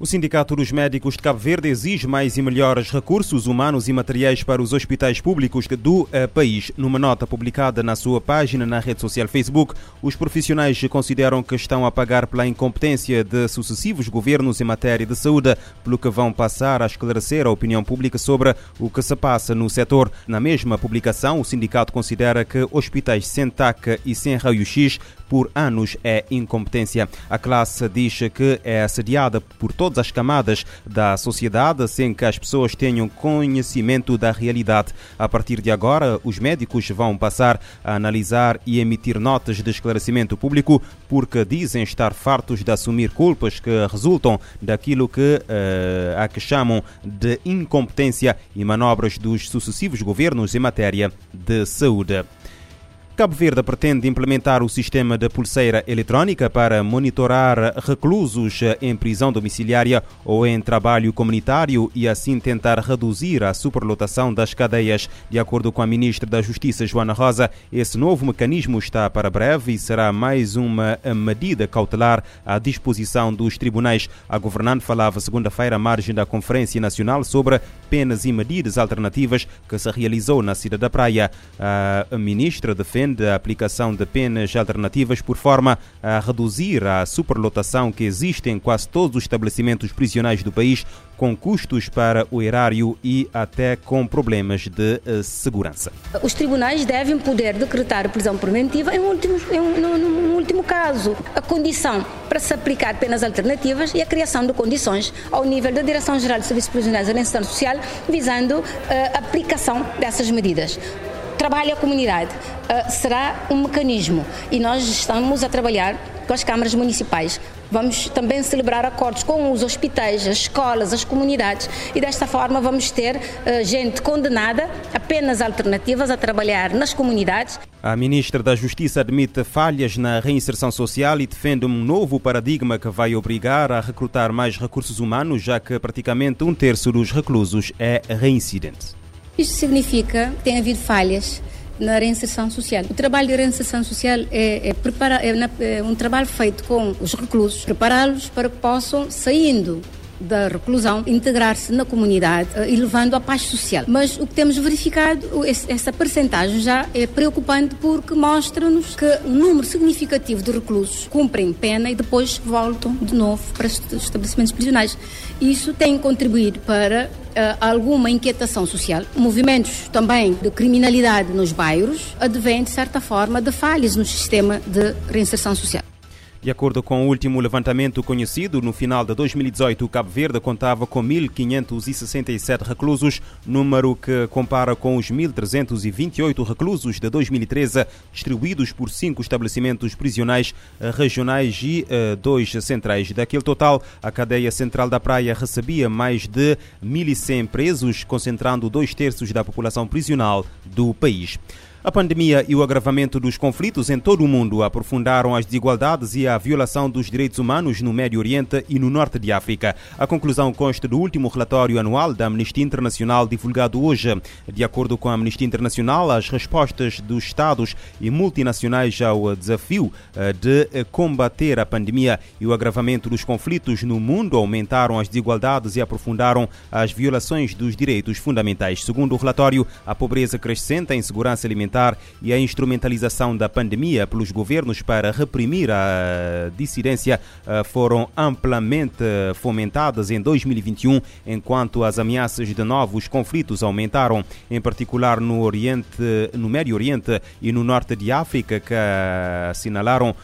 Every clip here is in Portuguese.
O Sindicato dos Médicos de Cabo Verde exige mais e melhores recursos humanos e materiais para os hospitais públicos do eh, país. Numa nota publicada na sua página na rede social Facebook, os profissionais consideram que estão a pagar pela incompetência de sucessivos governos em matéria de saúde, pelo que vão passar a esclarecer a opinião pública sobre o que se passa no setor. Na mesma publicação, o sindicato considera que hospitais sem TAC e sem raio-x por anos é incompetência. A classe diz que é assediada por todas as camadas da sociedade sem que as pessoas tenham conhecimento da realidade. A partir de agora, os médicos vão passar a analisar e emitir notas de esclarecimento público porque dizem estar fartos de assumir culpas que resultam daquilo que uh, a que chamam de incompetência e manobras dos sucessivos governos em matéria de saúde. Cabo Verde pretende implementar o sistema de pulseira eletrónica para monitorar reclusos em prisão domiciliária ou em trabalho comunitário e assim tentar reduzir a superlotação das cadeias. De acordo com a ministra da Justiça, Joana Rosa, esse novo mecanismo está para breve e será mais uma medida cautelar à disposição dos tribunais. A governante falava segunda-feira à margem da Conferência Nacional sobre penas e medidas alternativas que se realizou na Cidade da Praia. A ministra defende defende a aplicação de penas alternativas por forma a reduzir a superlotação que existe em quase todos os estabelecimentos prisionais do país, com custos para o erário e até com problemas de uh, segurança. Os tribunais devem poder decretar prisão preventiva em último, em um, último caso. A condição para se aplicar penas alternativas e a criação de condições ao nível da Direção-Geral de Serviços Prisionais e Reinserção Social, visando uh, a aplicação dessas medidas trabalho à comunidade uh, será um mecanismo e nós estamos a trabalhar com as câmaras municipais. Vamos também celebrar acordos com os hospitais, as escolas, as comunidades e desta forma vamos ter uh, gente condenada a penas alternativas a trabalhar nas comunidades. A ministra da Justiça admite falhas na reinserção social e defende um novo paradigma que vai obrigar a recrutar mais recursos humanos, já que praticamente um terço dos reclusos é reincidente. Isto significa que tem havido falhas na reinserção social. O trabalho de reinserção social é, é, é, é um trabalho feito com os reclusos, prepará-los para que possam, saindo da reclusão integrar-se na comunidade eh, e levando a paz social. Mas o que temos verificado, essa percentagem já é preocupante porque mostra-nos que um número significativo de reclusos cumprem pena e depois voltam de novo para os estabelecimentos prisionais. Isso tem contribuído para alguma inquietação social. Movimentos também de criminalidade nos bairros advém, de certa forma, de falhas no sistema de reinserção social. De acordo com o último levantamento conhecido, no final de 2018, o Cabo Verde contava com 1.567 reclusos, número que compara com os 1.328 reclusos de 2013, distribuídos por cinco estabelecimentos prisionais regionais e uh, dois centrais. Daquele total, a cadeia central da Praia recebia mais de 1.100 presos, concentrando dois terços da população prisional do país. A pandemia e o agravamento dos conflitos em todo o mundo aprofundaram as desigualdades e a violação dos direitos humanos no Médio Oriente e no Norte de África. A conclusão consta do último relatório anual da Amnistia Internacional divulgado hoje. De acordo com a Amnistia Internacional, as respostas dos Estados e multinacionais ao desafio eh, de combater a pandemia e o agravamento dos conflitos no mundo aumentaram as desigualdades e aprofundaram as violações dos direitos fundamentais. Segundo o relatório, a pobreza crescente, a insegurança alimentar e a instrumentalização da pandemia pelos governos para reprimir a dissidência eh, foram amplamente fomentadas em 2021, enquanto as ameaças de novos conflitos aumentaram, em particular no Oriente, no Médio Oriente e no Norte de África, que assinalaram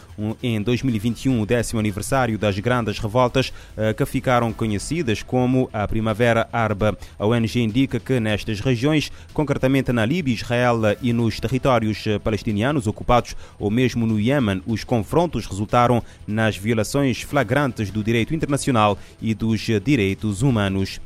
em 2021 o décimo aniversário das grandes revoltas eh, que ficaram conhecidas como a Primavera Árabe. A ONG indica que nestas regiões, concretamente na Líbia, Israel e nos territórios eh, palestinianos ocupados ou mesmo no Iêmen, os confrontos resultaram nas violações flagrantes do direito internacional e dos direitos humanos.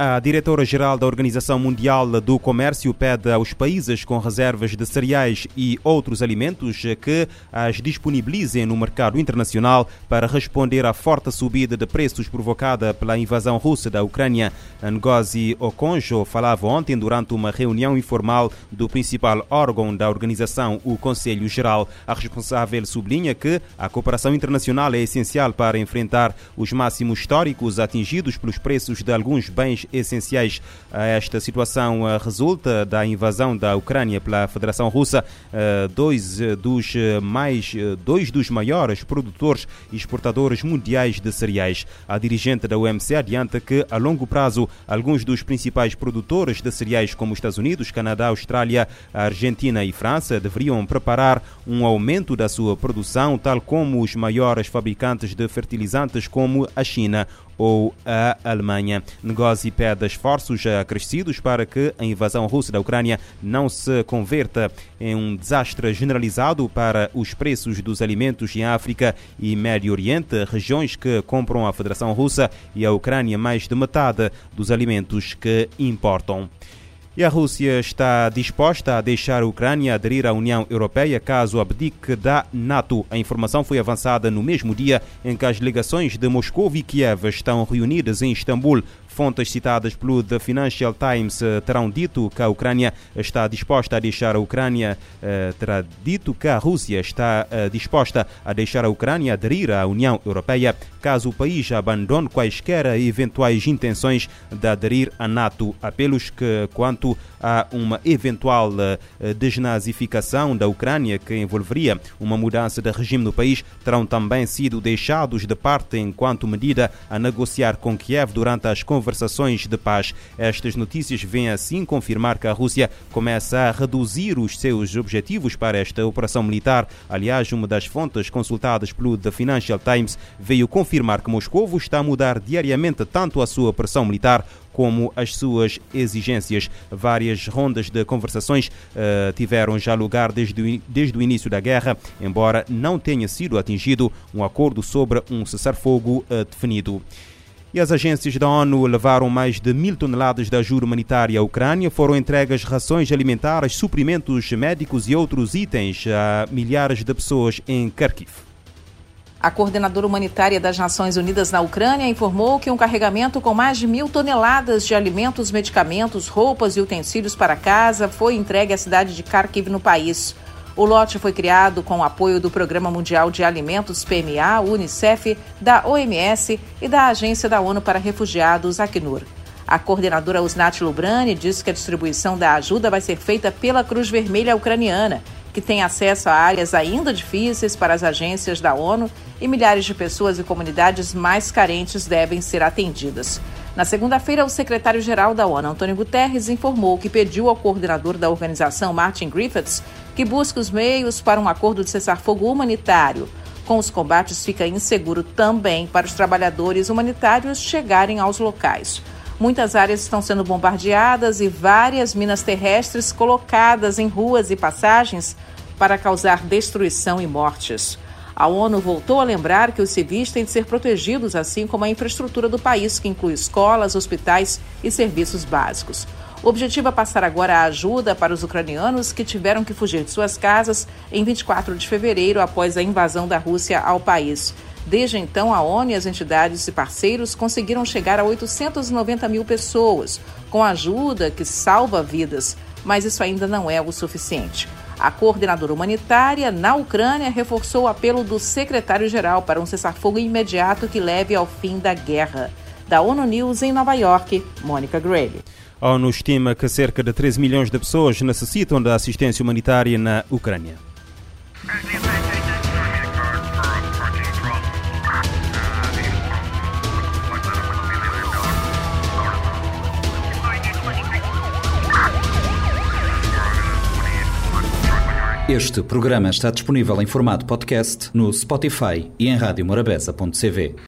A diretora-geral da Organização Mundial do Comércio pede aos países com reservas de cereais e outros alimentos que as disponibilizem no mercado internacional para responder à forte subida de preços provocada pela invasão russa da Ucrânia. Ngozi Okonjo falava ontem durante uma reunião informal do principal órgão da organização, o Conselho Geral. A responsável sublinha que a cooperação internacional é essencial para enfrentar os máximos históricos atingidos pelos preços de alguns bens essenciais a esta situação eh, resulta da invasão da Ucrânia pela Federação Russa. Eh, dois eh, dos mais dois dos maiores produtores e exportadores mundiais de cereais. A dirigente da UMC adianta que a longo prazo alguns dos principais produtores de cereais como Estados Unidos, Canadá, Austrália, Argentina e França deveriam preparar um aumento da sua produção, tal como os maiores fabricantes de fertilizantes como a China ou a Alemanha. Negócio pede esforços acrescidos para que a invasão russa da Ucrânia não se converta em um desastre generalizado para os preços dos alimentos em África e Médio Oriente, regiões que compram a Federação Russa e a Ucrânia mais de metade dos alimentos que importam. E a Rússia está disposta a deixar a Ucrânia aderir à União Europeia caso abdique da NATO. A informação foi avançada no mesmo dia em que as delegações de Moscou e Kiev estão reunidas em Istambul Fontes citadas pelo The Financial Times eh, terão dito que a Ucrânia está disposta a deixar a Ucrânia, eh, terá dito que a Rússia está eh, disposta a deixar a Ucrânia aderir à União Europeia caso o país abandone quaisquer eventuais intenções de aderir à NATO. Apelos que, quanto a uma eventual desnazificação da Ucrânia, que envolveria uma mudança de regime no país, terão também sido deixados de parte enquanto medida a negociar com Kiev durante as conversas conversações de paz. Estas notícias vêm assim confirmar que a Rússia começa a reduzir os seus objetivos para esta operação militar. Aliás, uma das fontes consultadas pelo The Financial Times veio confirmar que Moscou está a mudar diariamente tanto a sua pressão militar como as suas exigências. Várias rondas de conversações uh, tiveram já lugar desde o, desde o início da guerra, embora não tenha sido atingido um acordo sobre um cessar-fogo uh, definido. As agências da ONU levaram mais de mil toneladas de ajuda humanitária à Ucrânia. Foram entregas rações alimentares, suprimentos médicos e outros itens a milhares de pessoas em Kharkiv. A coordenadora humanitária das Nações Unidas na Ucrânia informou que um carregamento com mais de mil toneladas de alimentos, medicamentos, roupas e utensílios para casa foi entregue à cidade de Kharkiv, no país. O lote foi criado com o apoio do Programa Mundial de Alimentos PMA, Unicef, da OMS e da Agência da ONU para Refugiados, Acnur. A coordenadora Usnat Lubrani disse que a distribuição da ajuda vai ser feita pela Cruz Vermelha Ucraniana, que tem acesso a áreas ainda difíceis para as agências da ONU e milhares de pessoas e comunidades mais carentes devem ser atendidas. Na segunda-feira, o secretário-geral da ONU, Antônio Guterres, informou que pediu ao coordenador da organização, Martin Griffiths, que busque os meios para um acordo de cessar-fogo humanitário. Com os combates, fica inseguro também para os trabalhadores humanitários chegarem aos locais. Muitas áreas estão sendo bombardeadas e várias minas terrestres colocadas em ruas e passagens para causar destruição e mortes. A ONU voltou a lembrar que os civis têm de ser protegidos, assim como a infraestrutura do país, que inclui escolas, hospitais e serviços básicos. O objetivo é passar agora a ajuda para os ucranianos que tiveram que fugir de suas casas em 24 de fevereiro, após a invasão da Rússia ao país. Desde então, a ONU e as entidades e parceiros conseguiram chegar a 890 mil pessoas, com ajuda que salva vidas, mas isso ainda não é o suficiente. A coordenadora humanitária na Ucrânia reforçou o apelo do secretário-geral para um cessar-fogo imediato que leve ao fim da guerra. Da ONU News em Nova York, Mônica Grady. A ONU estima que cerca de 13 milhões de pessoas necessitam da assistência humanitária na Ucrânia. Este programa está disponível em formato podcast no Spotify e em radiomorabeza.cv.